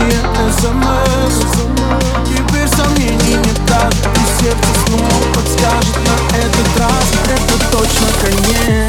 мне смс Теперь сомнений не так И сердце снова подскажет на этот раз. Это точно конец.